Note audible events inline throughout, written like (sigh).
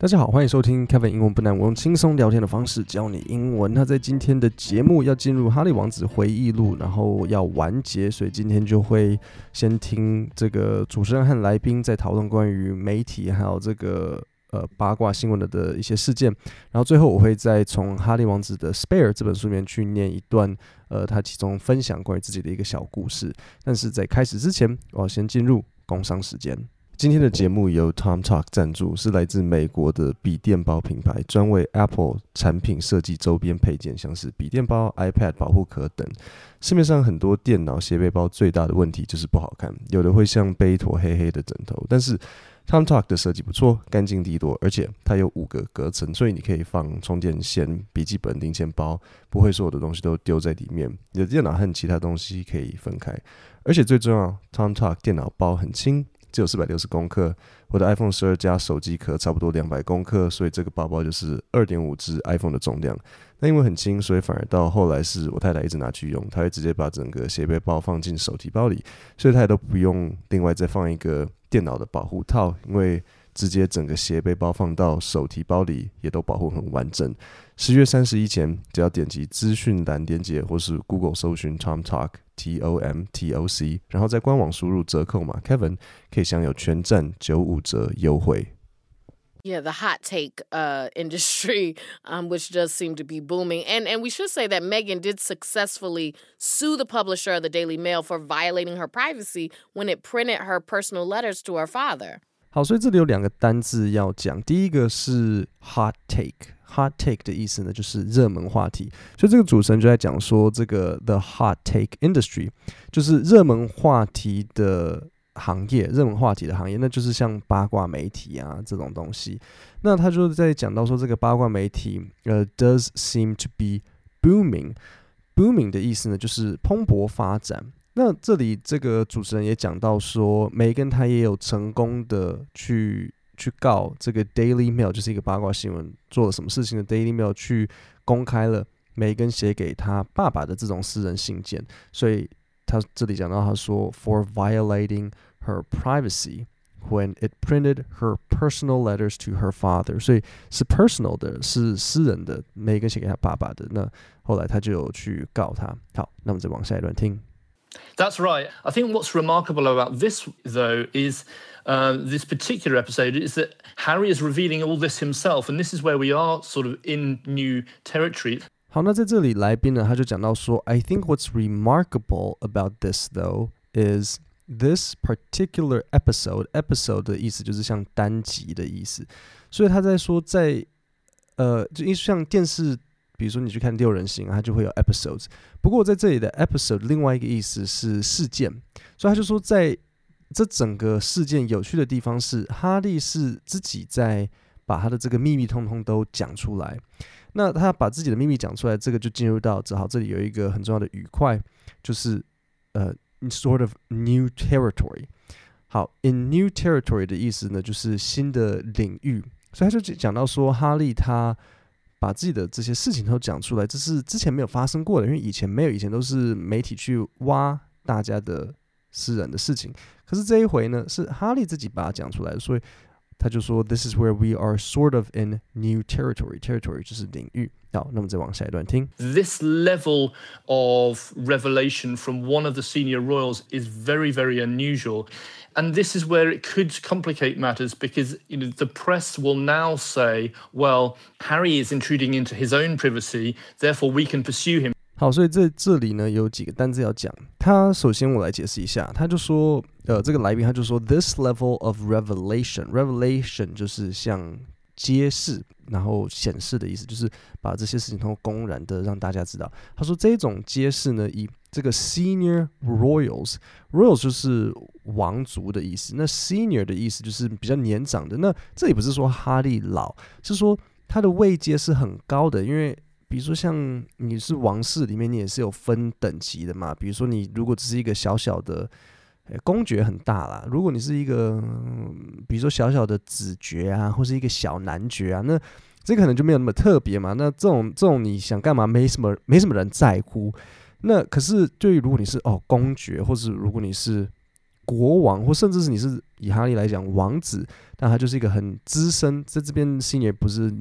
大家好，欢迎收听 Kevin 英文不难，我用轻松聊天的方式教你英文。那在今天的节目要进入《哈利王子回忆录》，然后要完结，所以今天就会先听这个主持人和来宾在讨论关于媒体还有这个呃八卦新闻的的一些事件。然后最后我会再从《哈利王子的 Spare》这本书里面去念一段呃他其中分享关于自己的一个小故事。但是在开始之前，我要先进入工商时间。今天的节目由 TomTalk 赞助，是来自美国的笔电包品牌，专为 Apple 产品设计周边配件，像是笔电包、iPad 保护壳等。市面上很多电脑斜背包最大的问题就是不好看，有的会像背一坨黑黑的枕头。但是 TomTalk 的设计不错，干净利落，而且它有五个隔层，所以你可以放充电线、笔记本、零钱包，不会所有的东西都丢在里面。你的电脑和其他东西可以分开，而且最重要，TomTalk 电脑包很轻。只有四百六十公克，我的 iPhone 十二加手机壳差不多两百公克，所以这个包包就是二点五只 iPhone 的重量。那因为很轻，所以反而到后来是我太太一直拿去用，她会直接把整个斜背包放进手提包里，所以她都不用另外再放一个电脑的保护套，因为直接整个斜背包放到手提包里也都保护很完整。十月三十一前，只要点击资讯栏连结，或是 Google 搜寻 TomTalk T O M T O C，然后在官网输入折扣码 Kevin，可以享有全站九五折优惠。Yeah, the hot take uh, industry, um, which does seem to be booming. And, and we should say that Megan did successfully sue the publisher of the Daily Mail for violating her privacy when it printed her personal letters to her father. 好，所以这里有两个单字要讲，第一个是 hot take。Hot take 的意思呢，就是热门话题。所以这个主持人就在讲说，这个 the hot take industry 就是热门话题的行业，热门话题的行业，那就是像八卦媒体啊这种东西。那他就在讲到说，这个八卦媒体呃 does seem to be booming。booming 的意思呢，就是蓬勃发展。那这里这个主持人也讲到说，梅根他也有成功的去。去告这个 Daily Mail，就是一个八卦新闻，做了什么事情的 Daily Mail 去公开了梅根写给他爸爸的这种私人信件，所以他这里讲到他说 For violating her privacy when it printed her personal letters to her father，所以是 personal 的，是私人的，梅根写给他爸爸的。那后来他就有去告他。好，那我们再往下一段听。That's right. I think what's remarkable about this, though, is uh, this particular episode is that Harry is revealing all this himself, and this is where we are sort of in new territory. 好，那在这里来宾呢，他就讲到说，I think what's remarkable about this though is this particular episode. Episode 的意思就是像单集的意思，所以他在说在呃，就因为像电视。 比如说你去看六人行，它就会有 episodes。不过在这里的 episode 另外一个意思是事件，所以他就说在这整个事件有趣的地方是，哈利是自己在把他的这个秘密通通都讲出来。那他把自己的秘密讲出来，这个就进入到只好这里有一个很重要的语块，就是呃 sort of new territory。好，in new territory 的意思呢，就是新的领域。所以他就讲到说，哈利他。把自己的这些事情都讲出来，这是之前没有发生过的，因为以前没有，以前都是媒体去挖大家的私人的事情。可是这一回呢，是哈利自己把它讲出来的，所以他就说：“This is where we are sort of in new territory. Territory 就是领域。”好，那么再往下一段听。This level of revelation from one of the senior royals is very, very unusual. And this is where it could complicate matters because you know, the press will now say, well, Harry is intruding into his own privacy, therefore we can pursue him. 好，所以在这里呢有几个单字要讲。他首先我来解释一下，他就说，呃，这个来宾他就说，this level of revelation，revelation 就是像 揭示，然后显示的意思，就是把这些事情通过公然的让大家知道。他说这种揭示呢，以这个 senior royals，royals 就是王族的意思。那 senior 的意思就是比较年长的。那这也不是说哈利老，是说他的位阶是很高的。因为比如说像你是王室里面，你也是有分等级的嘛。比如说你如果只是一个小小的，公爵很大啦。如果你是一个，比如说小小的子爵啊，或是一个小男爵啊，那这可能就没有那么特别嘛。那这种这种你想干嘛？没什么，没什么人在乎。那可是，对于如果你是哦公爵，或是如果你是国王，或甚至是你是以哈利来讲王子，那他就是一个很资深，在这边 senior 不是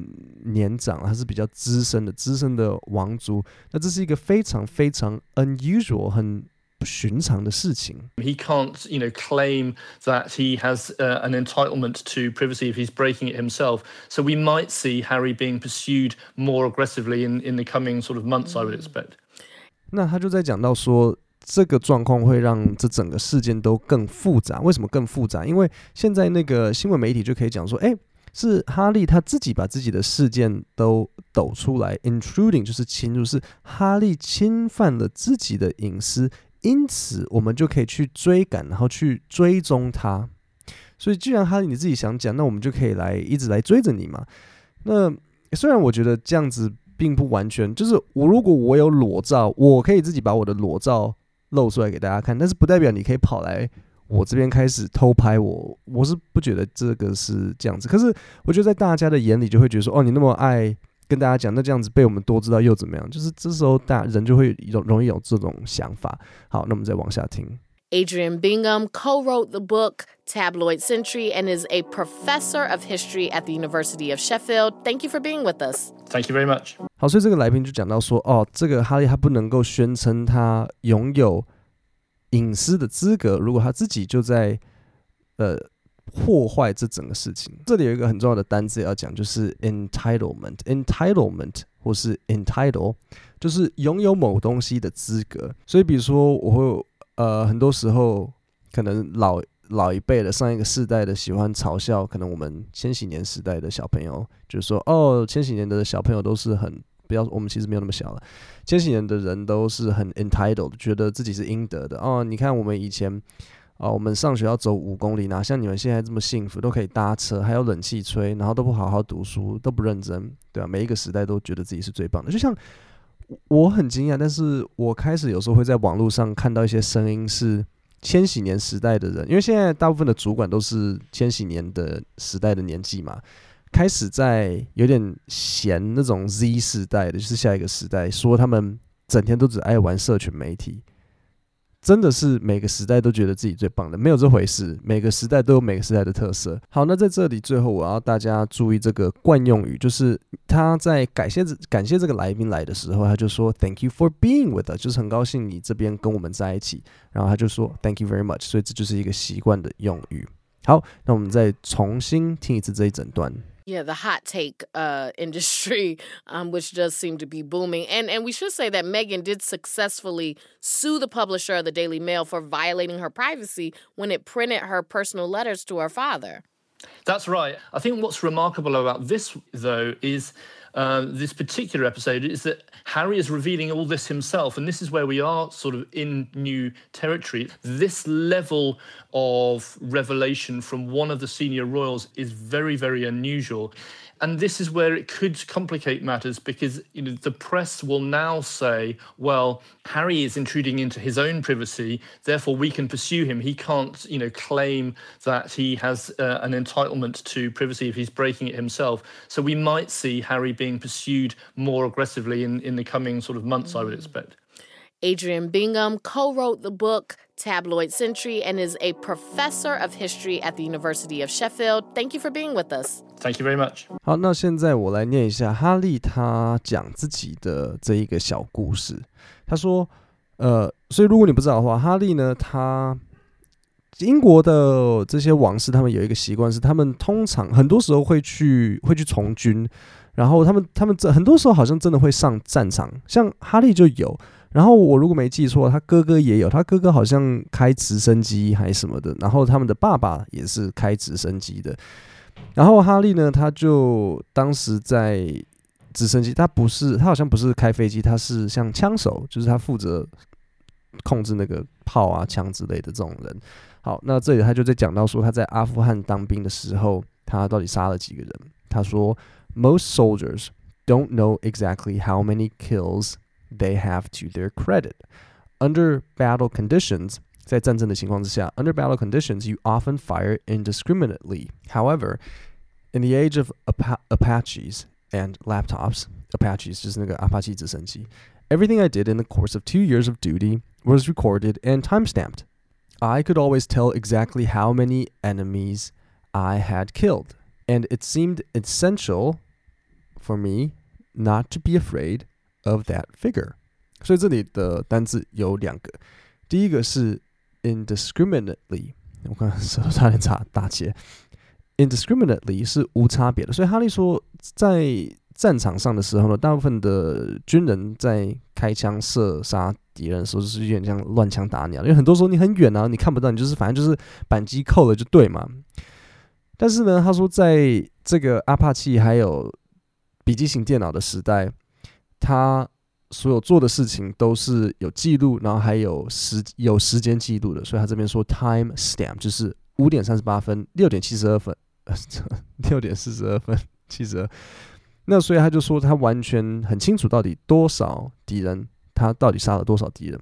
年长，他是比较资深的资深的王族。那这是一个非常非常 unusual 很。不寻常的事情。He can't, you know, claim that he has uh, an entitlement to privacy if he's breaking it himself. So we might see Harry being pursued more aggressively in in the coming sort of months, I would expect. 那他就在讲到说，这个状况会让这整个事件都更复杂。为什么更复杂？因为现在那个新闻媒体就可以讲说，哎，是哈利他自己把自己的事件都抖出来，intruding 就是侵入，是哈利侵犯了自己的隐私。因此，我们就可以去追赶，然后去追踪他。所以，既然哈你自己想讲，那我们就可以来一直来追着你嘛。那虽然我觉得这样子并不完全，就是我如果我有裸照，我可以自己把我的裸照露出来给大家看，但是不代表你可以跑来我这边开始偷拍我。我是不觉得这个是这样子。可是，我觉得在大家的眼里就会觉得说，哦，你那么爱。跟大家讲，那这样子被我们多知道又怎么样？就是这时候大人就会容容易有这种想法。好，那我们再往下听。Adrian Bingham co-wrote the book Tabloid Century and is a professor of history at the University of Sheffield. Thank you for being with us. Thank you very much. 好，所以这个来宾就讲到说，哦，这个哈利他不能够宣称他拥有隐私的资格，如果他自己就在呃。破坏这整个事情，这里有一个很重要的单字要讲，就是 entitlement。entitlement 或是 entitle，就是拥有某东西的资格。所以，比如说，我会呃，很多时候可能老老一辈的上一个世代的喜欢嘲笑，可能我们千禧年时代的小朋友，就是说，哦，千禧年的小朋友都是很不要，我们其实没有那么小了，千禧年的人都是很 entitled，觉得自己是应得的。哦，你看我们以前。哦，我们上学要走五公里，哪像你们现在这么幸福，都可以搭车，还有冷气吹，然后都不好好读书，都不认真，对吧？每一个时代都觉得自己是最棒的。就像我很惊讶，但是我开始有时候会在网络上看到一些声音，是千禧年时代的人，因为现在大部分的主管都是千禧年的时代的年纪嘛，开始在有点嫌那种 Z 世代的，就是下一个时代，说他们整天都只爱玩社群媒体。真的是每个时代都觉得自己最棒的，没有这回事。每个时代都有每个时代的特色。好，那在这里最后我要大家注意这个惯用语，就是他在感谢感谢这个来宾来的时候，他就说 “Thank you for being with us”，就是很高兴你这边跟我们在一起。然后他就说 “Thank you very much”，所以这就是一个习惯的用语。好，那我们再重新听一次这一整段。Yeah, the hot take uh, (laughs) industry, um, which does seem to be booming. And, and we should say that Megan did successfully sue the publisher of the Daily Mail for violating her privacy when it printed her personal letters to her father. That's right. I think what's remarkable about this, though, is uh, this particular episode is that Harry is revealing all this himself. And this is where we are sort of in new territory. This level of revelation from one of the senior royals is very, very unusual. And this is where it could complicate matters because you know the press will now say, well, Harry is intruding into his own privacy, therefore we can pursue him. He can't, you know, claim that he has uh, an entitlement to privacy if he's breaking it himself. So we might see Harry being pursued more aggressively in, in the coming sort of months, mm. I would expect. Adrian Bingham co wrote the book Tabloid Century and is a professor of history at the University of Sheffield. Thank you for being with us. Thank you very much. 好，那现在我来念一下哈利他讲自己的这一个小故事。他说，呃，所以如果你不知道的话，哈利呢，他英国的这些王室，他们有一个习惯是，他们通常很多时候会去会去从军，然后他们他们这很多时候好像真的会上战场，像哈利就有。然后我如果没记错，他哥哥也有，他哥哥好像开直升机还是什么的。然后他们的爸爸也是开直升机的。然后哈利呢，他就当时在直升机，他不是，他好像不是开飞机，他是像枪手，就是他负责控制那个炮啊、枪之类的这种人。好，那这里他就在讲到说他在阿富汗当兵的时候，他到底杀了几个人？他说，Most soldiers don't know exactly how many kills they have to their credit. Under battle conditions, 在战争的情况之下, under battle conditions, you often fire indiscriminately. However, in the age of Apa Apaches and laptops, Apaches 就是那个 Apache 直升机, everything I did in the course of two years of duty was recorded and timestamped. I could always tell exactly how many enemies I had killed, and it seemed essential for me not to be afraid of that figure. 所以这里的单字有两个，第一个是 indiscriminately，我刚刚舌头差点打打结，indiscriminately 是无差别的。所以哈利说，在战场上的时候呢，大部分的军人在开枪射杀敌人的时候，就是有点像乱枪打鸟，因为很多时候你很远啊，你看不到，你就是反正就是扳机扣了就对嘛。但是呢，他说在这个阿帕契还有笔记型电脑的时代，他所有做的事情都是有记录，然后还有时有时间记录的。所以他这边说 time stamp 就是五点三十八分，六点七十二分，(laughs) 六点四十二分，七十二。那所以他就说他完全很清楚到底多少敌人，他到底杀了多少敌人。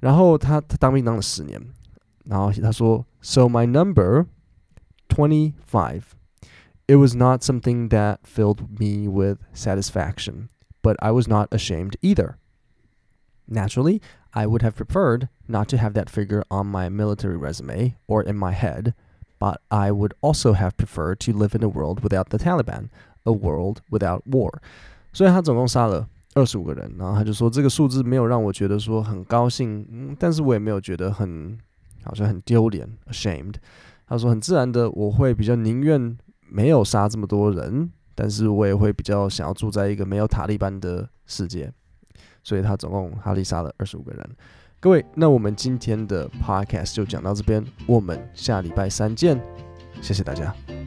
然后他他当兵当了十年，然后他说，So my number twenty five. It was not something that filled me with satisfaction, but I was not ashamed either. Naturally, I would have preferred not to have that figure on my military resume or in my head, but I would also have preferred to live in a world without the Taliban. A world without war，所以他总共杀了二十五个人，然后他就说这个数字没有让我觉得说很高兴，嗯，但是我也没有觉得很好像很丢脸，ashamed。他说很自然的，我会比较宁愿 没有杀这么多人，但是我也会比较想要住在一个没有塔利班的世界。所以他总共哈利杀了二十五个人。各位，那我们今天的 podcast 就讲到这边，我们下礼拜三见，谢谢大家。